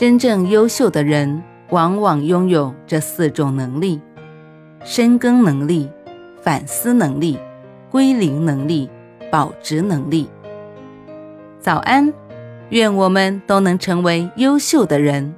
真正优秀的人，往往拥有这四种能力：深耕能力、反思能力、归零能力、保值能力。早安，愿我们都能成为优秀的人。